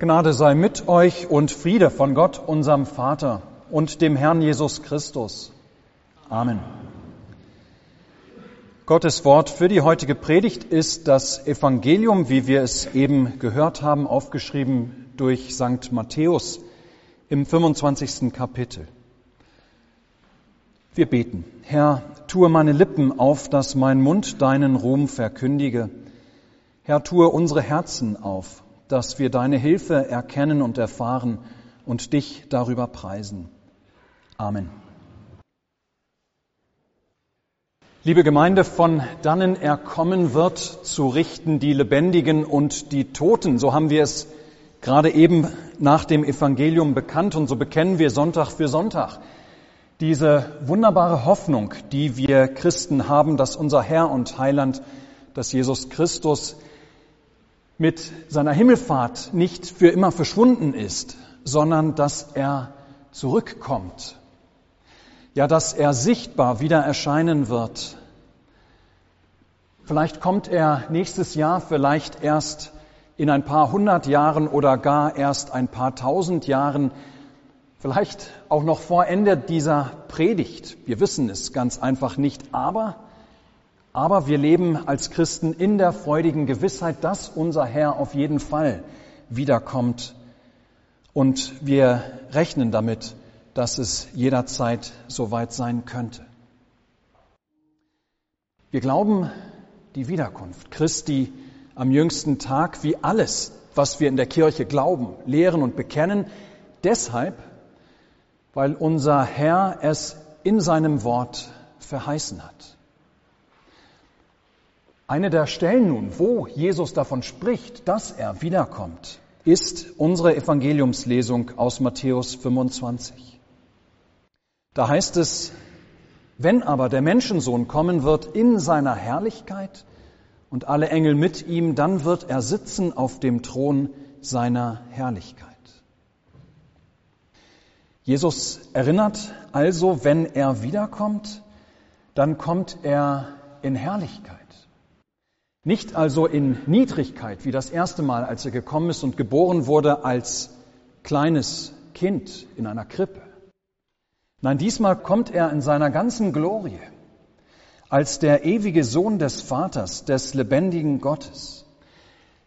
Gnade sei mit euch und Friede von Gott, unserem Vater und dem Herrn Jesus Christus. Amen. Gottes Wort für die heutige Predigt ist das Evangelium, wie wir es eben gehört haben, aufgeschrieben durch St. Matthäus im 25. Kapitel. Wir beten. Herr, tue meine Lippen auf, dass mein Mund deinen Ruhm verkündige. Herr, tue unsere Herzen auf, dass wir deine Hilfe erkennen und erfahren und dich darüber preisen. Amen. Liebe Gemeinde, von dannen er kommen wird, zu richten die Lebendigen und die Toten. So haben wir es gerade eben nach dem Evangelium bekannt und so bekennen wir Sonntag für Sonntag. Diese wunderbare Hoffnung, die wir Christen haben, dass unser Herr und Heiland, dass Jesus Christus mit seiner Himmelfahrt nicht für immer verschwunden ist, sondern dass er zurückkommt. Ja, dass er sichtbar wieder erscheinen wird. Vielleicht kommt er nächstes Jahr, vielleicht erst in ein paar hundert Jahren oder gar erst ein paar tausend Jahren, vielleicht auch noch vor Ende dieser Predigt. Wir wissen es ganz einfach nicht, aber aber wir leben als Christen in der freudigen Gewissheit, dass unser Herr auf jeden Fall wiederkommt. Und wir rechnen damit, dass es jederzeit soweit sein könnte. Wir glauben die Wiederkunft Christi am jüngsten Tag wie alles, was wir in der Kirche glauben, lehren und bekennen, deshalb, weil unser Herr es in seinem Wort verheißen hat. Eine der Stellen nun, wo Jesus davon spricht, dass er wiederkommt, ist unsere Evangeliumslesung aus Matthäus 25. Da heißt es, wenn aber der Menschensohn kommen wird in seiner Herrlichkeit und alle Engel mit ihm, dann wird er sitzen auf dem Thron seiner Herrlichkeit. Jesus erinnert also, wenn er wiederkommt, dann kommt er in Herrlichkeit. Nicht also in Niedrigkeit, wie das erste Mal, als er gekommen ist und geboren wurde als kleines Kind in einer Krippe. Nein, diesmal kommt er in seiner ganzen Glorie als der ewige Sohn des Vaters, des lebendigen Gottes.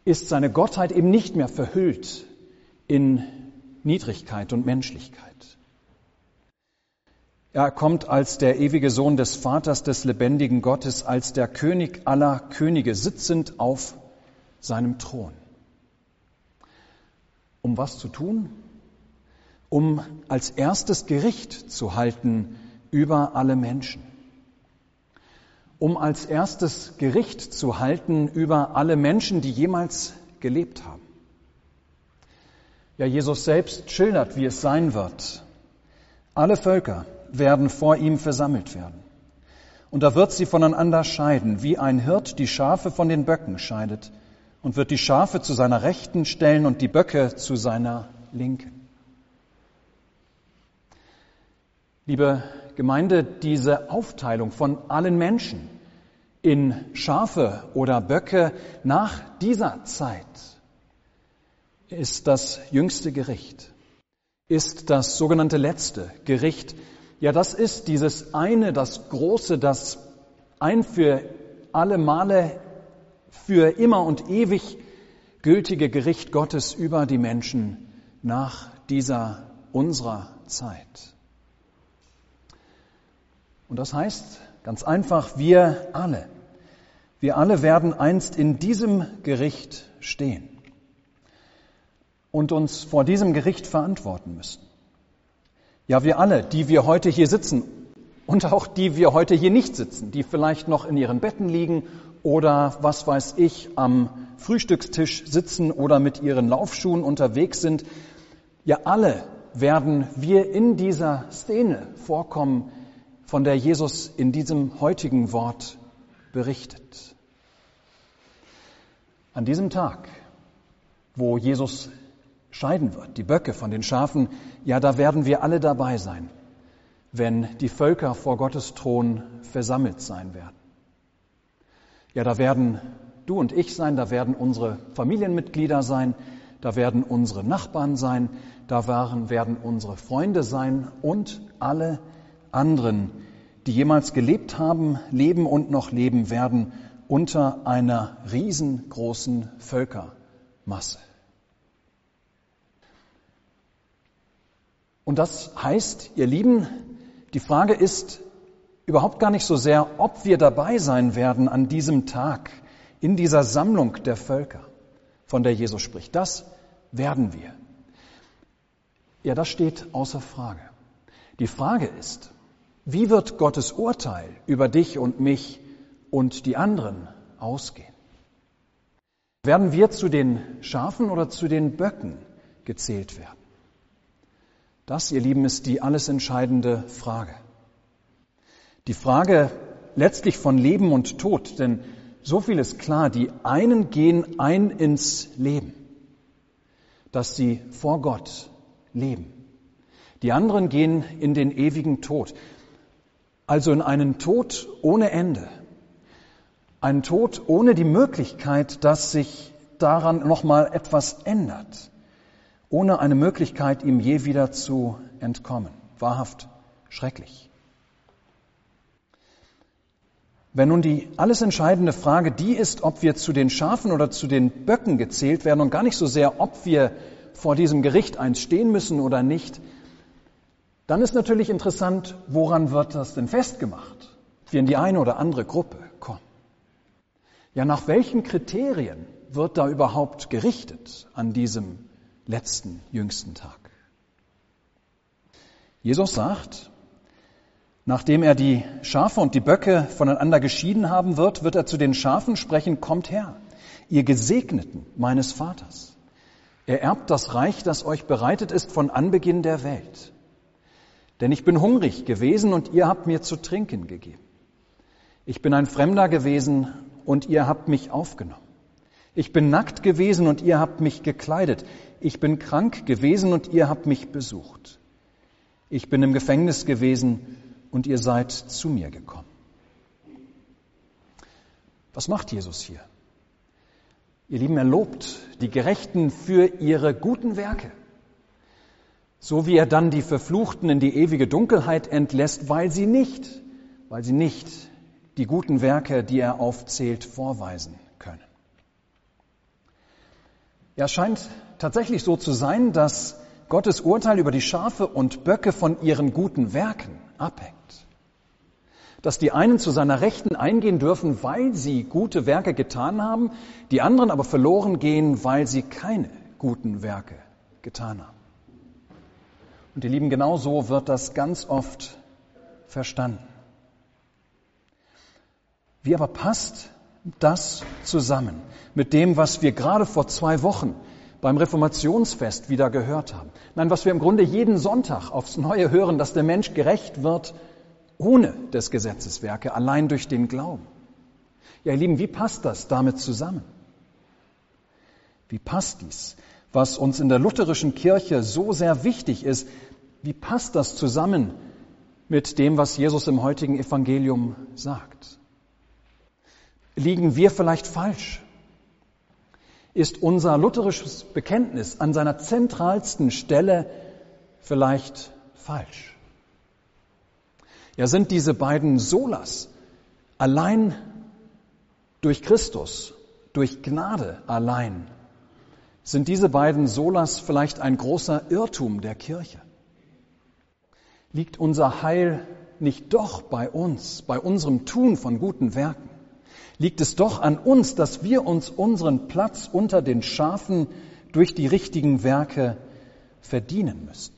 Ist seine Gottheit eben nicht mehr verhüllt in Niedrigkeit und Menschlichkeit. Er kommt als der ewige Sohn des Vaters des lebendigen Gottes, als der König aller Könige, sitzend auf seinem Thron. Um was zu tun? Um als erstes Gericht zu halten über alle Menschen. Um als erstes Gericht zu halten über alle Menschen, die jemals gelebt haben. Ja, Jesus selbst schildert, wie es sein wird. Alle Völker, werden vor ihm versammelt werden. Und er wird sie voneinander scheiden, wie ein Hirt die Schafe von den Böcken scheidet, und wird die Schafe zu seiner Rechten stellen und die Böcke zu seiner Linken. Liebe Gemeinde, diese Aufteilung von allen Menschen in Schafe oder Böcke nach dieser Zeit ist das jüngste Gericht, ist das sogenannte letzte Gericht, ja, das ist dieses eine, das große, das ein für alle Male, für immer und ewig gültige Gericht Gottes über die Menschen nach dieser unserer Zeit. Und das heißt ganz einfach, wir alle, wir alle werden einst in diesem Gericht stehen und uns vor diesem Gericht verantworten müssen. Ja, wir alle, die wir heute hier sitzen und auch die wir heute hier nicht sitzen, die vielleicht noch in ihren Betten liegen oder was weiß ich am Frühstückstisch sitzen oder mit ihren Laufschuhen unterwegs sind, ja alle werden wir in dieser Szene vorkommen, von der Jesus in diesem heutigen Wort berichtet. An diesem Tag, wo Jesus scheiden wird, die Böcke von den Schafen, ja, da werden wir alle dabei sein, wenn die Völker vor Gottes Thron versammelt sein werden. Ja, da werden du und ich sein, da werden unsere Familienmitglieder sein, da werden unsere Nachbarn sein, da werden unsere Freunde sein und alle anderen, die jemals gelebt haben, leben und noch leben werden unter einer riesengroßen Völkermasse. Und das heißt, ihr Lieben, die Frage ist überhaupt gar nicht so sehr, ob wir dabei sein werden an diesem Tag in dieser Sammlung der Völker, von der Jesus spricht. Das werden wir. Ja, das steht außer Frage. Die Frage ist, wie wird Gottes Urteil über dich und mich und die anderen ausgehen? Werden wir zu den Schafen oder zu den Böcken gezählt werden? Das, ihr Lieben, ist die alles entscheidende Frage. Die Frage letztlich von Leben und Tod, denn so viel ist klar, die einen gehen ein ins Leben, dass sie vor Gott leben. Die anderen gehen in den ewigen Tod, also in einen Tod ohne Ende, einen Tod ohne die Möglichkeit, dass sich daran nochmal etwas ändert ohne eine Möglichkeit, ihm je wieder zu entkommen. Wahrhaft schrecklich. Wenn nun die alles entscheidende Frage die ist, ob wir zu den Schafen oder zu den Böcken gezählt werden und gar nicht so sehr, ob wir vor diesem Gericht eins stehen müssen oder nicht, dann ist natürlich interessant, woran wird das denn festgemacht? Wir in die eine oder andere Gruppe kommen. Ja, nach welchen Kriterien wird da überhaupt gerichtet an diesem letzten, jüngsten Tag. Jesus sagt, nachdem er die Schafe und die Böcke voneinander geschieden haben wird, wird er zu den Schafen sprechen, kommt her, ihr Gesegneten meines Vaters. Er erbt das Reich, das euch bereitet ist von Anbeginn der Welt. Denn ich bin hungrig gewesen und ihr habt mir zu trinken gegeben. Ich bin ein Fremder gewesen und ihr habt mich aufgenommen. Ich bin nackt gewesen und ihr habt mich gekleidet. Ich bin krank gewesen und ihr habt mich besucht. Ich bin im Gefängnis gewesen und ihr seid zu mir gekommen. Was macht Jesus hier? Ihr Lieben, er lobt die Gerechten für ihre guten Werke, so wie er dann die Verfluchten in die ewige Dunkelheit entlässt, weil sie nicht, weil sie nicht die guten Werke, die er aufzählt, vorweisen können. Ja, es scheint tatsächlich so zu sein, dass Gottes Urteil über die Schafe und Böcke von ihren guten Werken abhängt. Dass die einen zu seiner Rechten eingehen dürfen, weil sie gute Werke getan haben, die anderen aber verloren gehen, weil sie keine guten Werke getan haben. Und ihr Lieben, genau so wird das ganz oft verstanden. Wie aber passt das zusammen mit dem, was wir gerade vor zwei Wochen beim Reformationsfest wieder gehört haben. Nein, was wir im Grunde jeden Sonntag aufs Neue hören, dass der Mensch gerecht wird ohne des Gesetzeswerke, allein durch den Glauben. Ja, ihr Lieben, wie passt das damit zusammen? Wie passt dies, was uns in der lutherischen Kirche so sehr wichtig ist, wie passt das zusammen mit dem, was Jesus im heutigen Evangelium sagt? Liegen wir vielleicht falsch? Ist unser lutherisches Bekenntnis an seiner zentralsten Stelle vielleicht falsch? Ja, sind diese beiden Solas allein durch Christus, durch Gnade allein, sind diese beiden Solas vielleicht ein großer Irrtum der Kirche? Liegt unser Heil nicht doch bei uns, bei unserem Tun von guten Werken? Liegt es doch an uns, dass wir uns unseren Platz unter den Schafen durch die richtigen Werke verdienen müssten.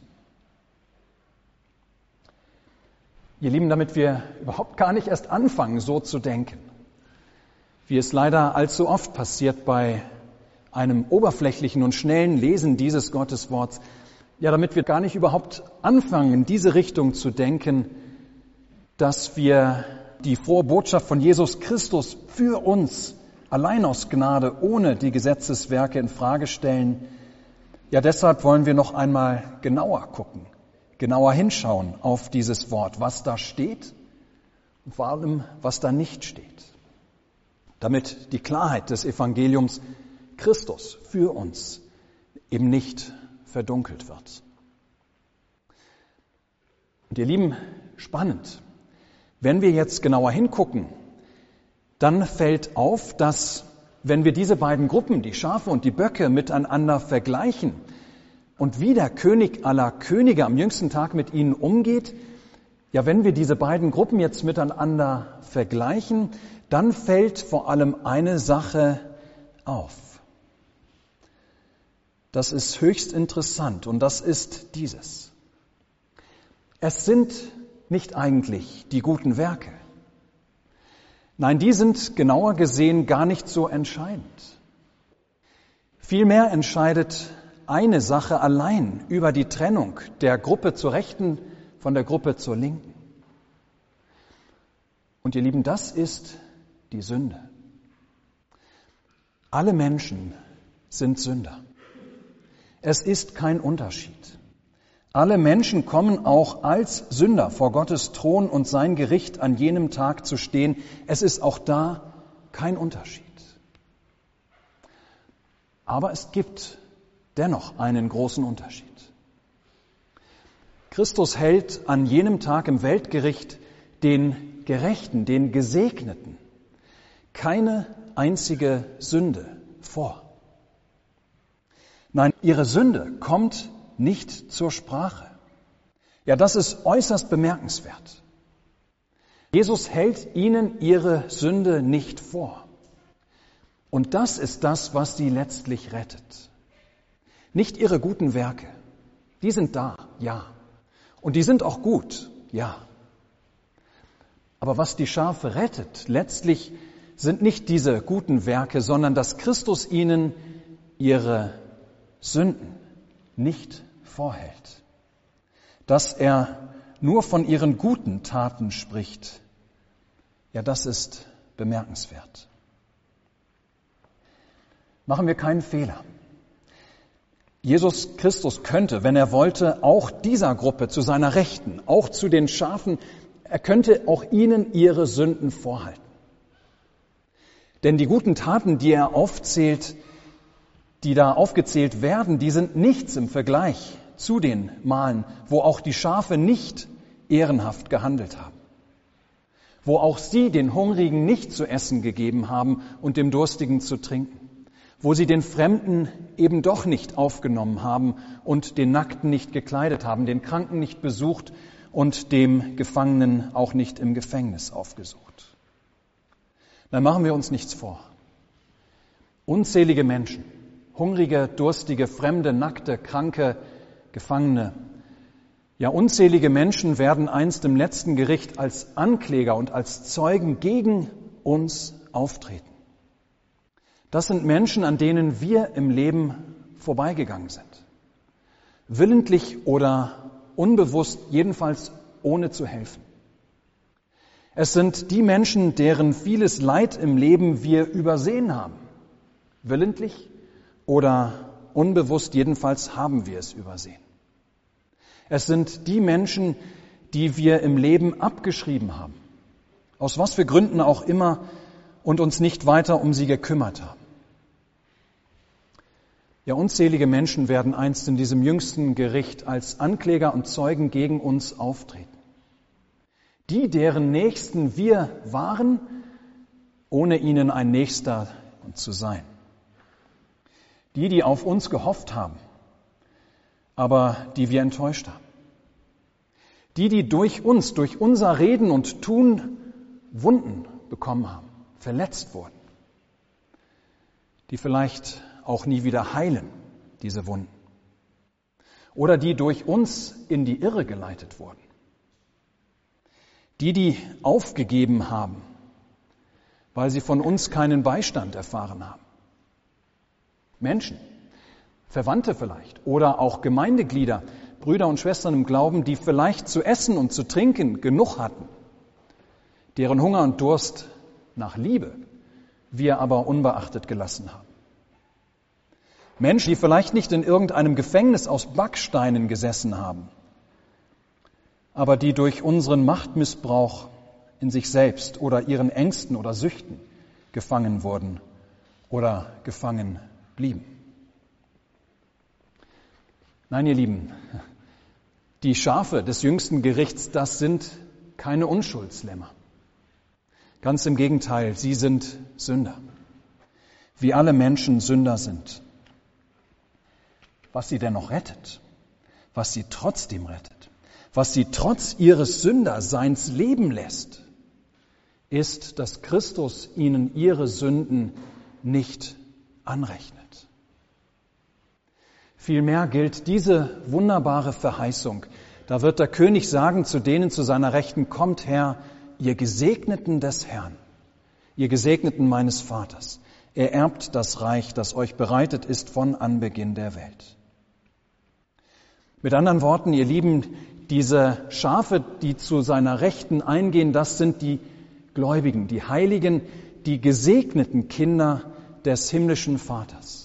Ihr Lieben, damit wir überhaupt gar nicht erst anfangen, so zu denken, wie es leider allzu oft passiert bei einem oberflächlichen und schnellen Lesen dieses Gottesworts, ja, damit wir gar nicht überhaupt anfangen, in diese Richtung zu denken, dass wir die frohe Botschaft von Jesus Christus für uns allein aus Gnade, ohne die Gesetzeswerke in Frage stellen. Ja, deshalb wollen wir noch einmal genauer gucken, genauer hinschauen auf dieses Wort, was da steht und vor allem, was da nicht steht. Damit die Klarheit des Evangeliums Christus für uns eben nicht verdunkelt wird. Und ihr Lieben, spannend. Wenn wir jetzt genauer hingucken, dann fällt auf, dass wenn wir diese beiden Gruppen, die Schafe und die Böcke, miteinander vergleichen und wie der König aller Könige am jüngsten Tag mit ihnen umgeht, ja, wenn wir diese beiden Gruppen jetzt miteinander vergleichen, dann fällt vor allem eine Sache auf. Das ist höchst interessant und das ist dieses. Es sind nicht eigentlich die guten Werke. Nein, die sind genauer gesehen gar nicht so entscheidend. Vielmehr entscheidet eine Sache allein über die Trennung der Gruppe zur Rechten von der Gruppe zur Linken. Und ihr Lieben, das ist die Sünde. Alle Menschen sind Sünder. Es ist kein Unterschied. Alle Menschen kommen auch als Sünder vor Gottes Thron und sein Gericht an jenem Tag zu stehen. Es ist auch da kein Unterschied. Aber es gibt dennoch einen großen Unterschied. Christus hält an jenem Tag im Weltgericht den Gerechten, den Gesegneten, keine einzige Sünde vor. Nein, ihre Sünde kommt nicht zur Sprache. Ja, das ist äußerst bemerkenswert. Jesus hält ihnen ihre Sünde nicht vor. Und das ist das, was sie letztlich rettet. Nicht ihre guten Werke. Die sind da, ja. Und die sind auch gut, ja. Aber was die Schafe rettet, letztlich sind nicht diese guten Werke, sondern dass Christus ihnen ihre Sünden nicht vorhält, dass er nur von ihren guten Taten spricht, ja, das ist bemerkenswert. Machen wir keinen Fehler. Jesus Christus könnte, wenn er wollte, auch dieser Gruppe zu seiner Rechten, auch zu den Schafen, er könnte auch ihnen ihre Sünden vorhalten. Denn die guten Taten, die er aufzählt, die da aufgezählt werden, die sind nichts im Vergleich zu den Malen, wo auch die Schafe nicht ehrenhaft gehandelt haben, wo auch sie den Hungrigen nicht zu essen gegeben haben und dem Durstigen zu trinken, wo sie den Fremden eben doch nicht aufgenommen haben und den Nackten nicht gekleidet haben, den Kranken nicht besucht und dem Gefangenen auch nicht im Gefängnis aufgesucht. Dann machen wir uns nichts vor. Unzählige Menschen, Hungrige, durstige, Fremde, Nackte, Kranke, Gefangene. Ja, unzählige Menschen werden einst im letzten Gericht als Ankläger und als Zeugen gegen uns auftreten. Das sind Menschen, an denen wir im Leben vorbeigegangen sind. Willentlich oder unbewusst, jedenfalls ohne zu helfen. Es sind die Menschen, deren vieles Leid im Leben wir übersehen haben. Willentlich oder unbewusst, jedenfalls haben wir es übersehen. Es sind die Menschen, die wir im Leben abgeschrieben haben, aus was für Gründen auch immer, und uns nicht weiter um sie gekümmert haben. Ja, unzählige Menschen werden einst in diesem jüngsten Gericht als Ankläger und Zeugen gegen uns auftreten. Die, deren Nächsten wir waren, ohne ihnen ein Nächster zu sein. Die, die auf uns gehofft haben, aber die wir enttäuscht haben. Die, die durch uns, durch unser Reden und Tun Wunden bekommen haben, verletzt wurden. Die vielleicht auch nie wieder heilen, diese Wunden. Oder die durch uns in die Irre geleitet wurden. Die, die aufgegeben haben, weil sie von uns keinen Beistand erfahren haben. Menschen, Verwandte vielleicht oder auch Gemeindeglieder, Brüder und Schwestern im Glauben, die vielleicht zu essen und zu trinken genug hatten, deren Hunger und Durst nach Liebe wir aber unbeachtet gelassen haben. Menschen, die vielleicht nicht in irgendeinem Gefängnis aus Backsteinen gesessen haben, aber die durch unseren Machtmissbrauch in sich selbst oder ihren Ängsten oder Süchten gefangen wurden oder gefangen blieben. Nein, ihr Lieben, die Schafe des jüngsten Gerichts, das sind keine Unschuldslämmer. Ganz im Gegenteil, sie sind Sünder. Wie alle Menschen Sünder sind. Was sie dennoch rettet, was sie trotzdem rettet, was sie trotz ihres Sünderseins leben lässt, ist, dass Christus ihnen ihre Sünden nicht anrechnet. Vielmehr gilt diese wunderbare Verheißung. Da wird der König sagen zu denen zu seiner Rechten, kommt her, ihr Gesegneten des Herrn, ihr Gesegneten meines Vaters. Er erbt das Reich, das euch bereitet ist von Anbeginn der Welt. Mit anderen Worten, ihr Lieben, diese Schafe, die zu seiner Rechten eingehen, das sind die Gläubigen, die Heiligen, die gesegneten Kinder des himmlischen Vaters.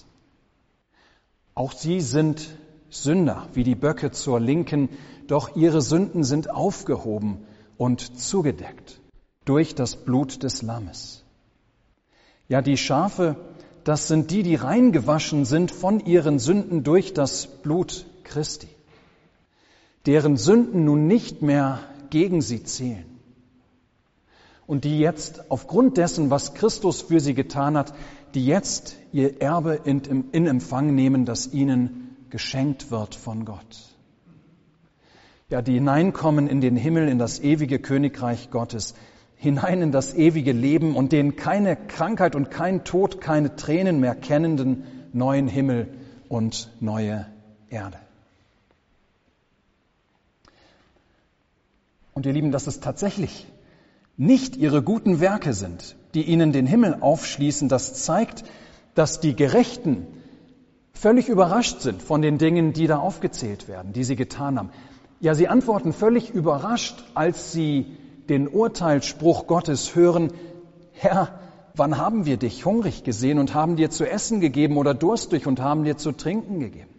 Auch sie sind Sünder, wie die Böcke zur Linken, doch ihre Sünden sind aufgehoben und zugedeckt durch das Blut des Lammes. Ja, die Schafe, das sind die, die reingewaschen sind von ihren Sünden durch das Blut Christi, deren Sünden nun nicht mehr gegen sie zählen und die jetzt aufgrund dessen, was Christus für sie getan hat, die jetzt ihr Erbe in, in Empfang nehmen, das ihnen geschenkt wird von Gott. Ja, die hineinkommen in den Himmel, in das ewige Königreich Gottes, hinein in das ewige Leben und den keine Krankheit und kein Tod, keine Tränen mehr kennenden neuen Himmel und neue Erde. Und ihr Lieben, das ist tatsächlich nicht ihre guten Werke sind, die ihnen den Himmel aufschließen, das zeigt, dass die Gerechten völlig überrascht sind von den Dingen, die da aufgezählt werden, die sie getan haben. Ja, sie antworten völlig überrascht, als sie den Urteilsspruch Gottes hören, Herr, wann haben wir dich hungrig gesehen und haben dir zu essen gegeben oder durstig und haben dir zu trinken gegeben?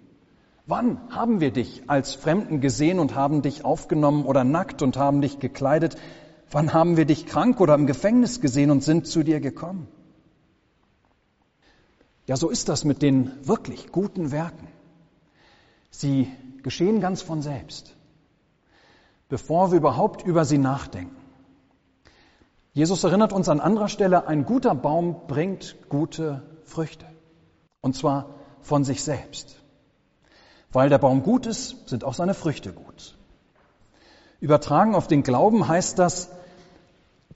Wann haben wir dich als Fremden gesehen und haben dich aufgenommen oder nackt und haben dich gekleidet? Wann haben wir dich krank oder im Gefängnis gesehen und sind zu dir gekommen? Ja, so ist das mit den wirklich guten Werken. Sie geschehen ganz von selbst, bevor wir überhaupt über sie nachdenken. Jesus erinnert uns an anderer Stelle, ein guter Baum bringt gute Früchte. Und zwar von sich selbst. Weil der Baum gut ist, sind auch seine Früchte gut. Übertragen auf den Glauben heißt das,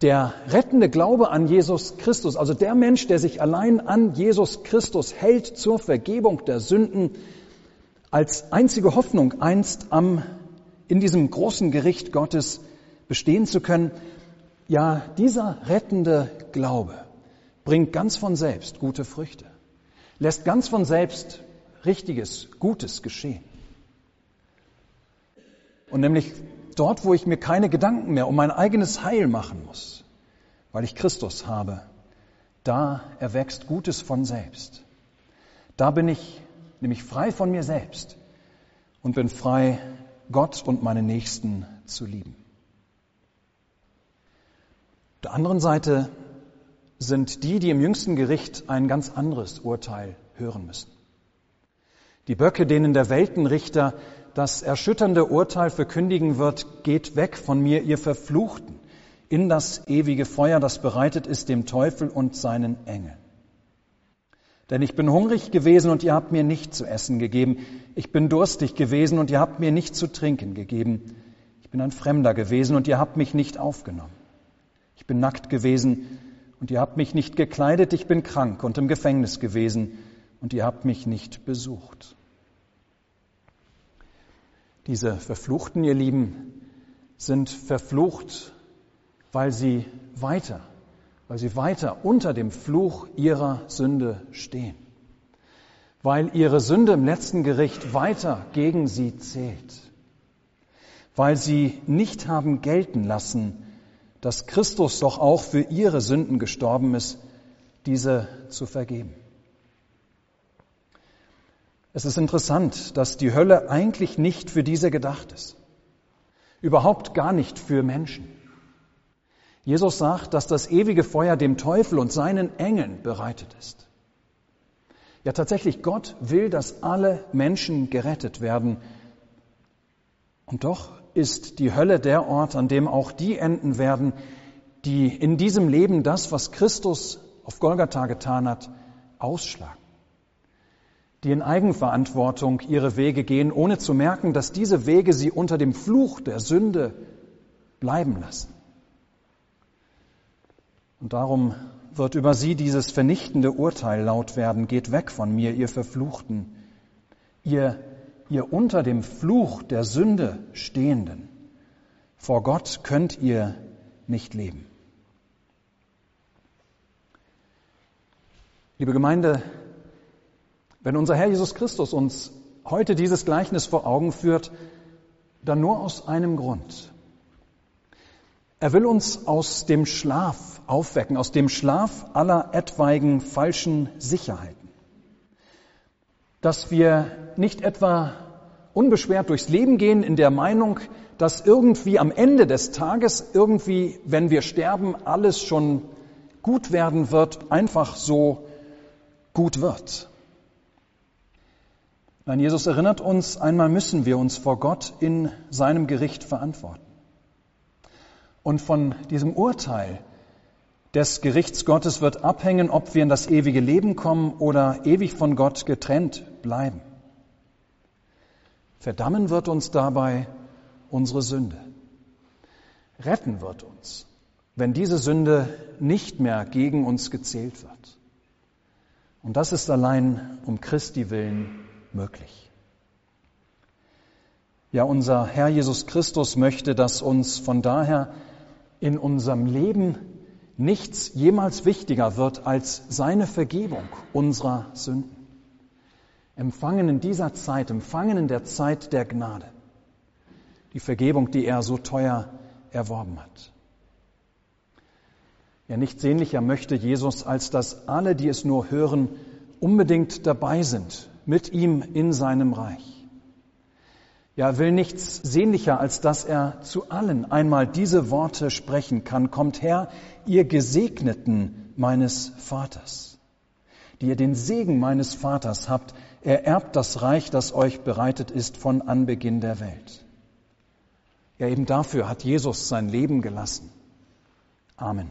der rettende Glaube an Jesus Christus, also der Mensch, der sich allein an Jesus Christus hält zur Vergebung der Sünden, als einzige Hoffnung einst am, in diesem großen Gericht Gottes bestehen zu können, ja, dieser rettende Glaube bringt ganz von selbst gute Früchte, lässt ganz von selbst richtiges, Gutes geschehen. Und nämlich dort, wo ich mir keine Gedanken mehr um mein eigenes Heil machen muss, weil ich Christus habe, da erwächst Gutes von selbst. Da bin ich nämlich frei von mir selbst und bin frei, Gott und meine Nächsten zu lieben. Auf der anderen Seite sind die, die im jüngsten Gericht ein ganz anderes Urteil hören müssen. Die Böcke, denen der Weltenrichter das erschütternde Urteil verkündigen wird, geht weg von mir, ihr Verfluchten, in das ewige Feuer, das bereitet ist dem Teufel und seinen Engeln. Denn ich bin hungrig gewesen und ihr habt mir nicht zu essen gegeben. Ich bin durstig gewesen und ihr habt mir nicht zu trinken gegeben. Ich bin ein Fremder gewesen und ihr habt mich nicht aufgenommen. Ich bin nackt gewesen und ihr habt mich nicht gekleidet. Ich bin krank und im Gefängnis gewesen und ihr habt mich nicht besucht. Diese Verfluchten, ihr Lieben, sind verflucht, weil sie weiter, weil sie weiter unter dem Fluch ihrer Sünde stehen. Weil ihre Sünde im letzten Gericht weiter gegen sie zählt. Weil sie nicht haben gelten lassen, dass Christus doch auch für ihre Sünden gestorben ist, diese zu vergeben. Es ist interessant, dass die Hölle eigentlich nicht für diese gedacht ist. Überhaupt gar nicht für Menschen. Jesus sagt, dass das ewige Feuer dem Teufel und seinen Engeln bereitet ist. Ja, tatsächlich, Gott will, dass alle Menschen gerettet werden. Und doch ist die Hölle der Ort, an dem auch die enden werden, die in diesem Leben das, was Christus auf Golgatha getan hat, ausschlagen. Die in Eigenverantwortung ihre Wege gehen, ohne zu merken, dass diese Wege sie unter dem Fluch der Sünde bleiben lassen. Und darum wird über sie dieses vernichtende Urteil laut werden, geht weg von mir, ihr Verfluchten, ihr, ihr unter dem Fluch der Sünde stehenden. Vor Gott könnt ihr nicht leben. Liebe Gemeinde, wenn unser Herr Jesus Christus uns heute dieses Gleichnis vor Augen führt, dann nur aus einem Grund. Er will uns aus dem Schlaf aufwecken, aus dem Schlaf aller etwaigen falschen Sicherheiten. Dass wir nicht etwa unbeschwert durchs Leben gehen in der Meinung, dass irgendwie am Ende des Tages, irgendwie, wenn wir sterben, alles schon gut werden wird, einfach so gut wird. Nein, Jesus erinnert uns, einmal müssen wir uns vor Gott in seinem Gericht verantworten. Und von diesem Urteil des Gerichts Gottes wird abhängen, ob wir in das ewige Leben kommen oder ewig von Gott getrennt bleiben. Verdammen wird uns dabei unsere Sünde. Retten wird uns, wenn diese Sünde nicht mehr gegen uns gezählt wird. Und das ist allein um Christi willen möglich. Ja, unser Herr Jesus Christus möchte, dass uns von daher in unserem Leben nichts jemals wichtiger wird als seine Vergebung unserer Sünden. Empfangen in dieser Zeit, empfangen in der Zeit der Gnade. Die Vergebung, die er so teuer erworben hat. Ja, nicht sehnlicher möchte Jesus, als dass alle, die es nur hören, unbedingt dabei sind mit ihm in seinem Reich. Ja, will nichts sehnlicher, als dass er zu allen einmal diese Worte sprechen kann. Kommt her, ihr Gesegneten meines Vaters, die ihr den Segen meines Vaters habt, ererbt das Reich, das euch bereitet ist von Anbeginn der Welt. Ja, eben dafür hat Jesus sein Leben gelassen. Amen.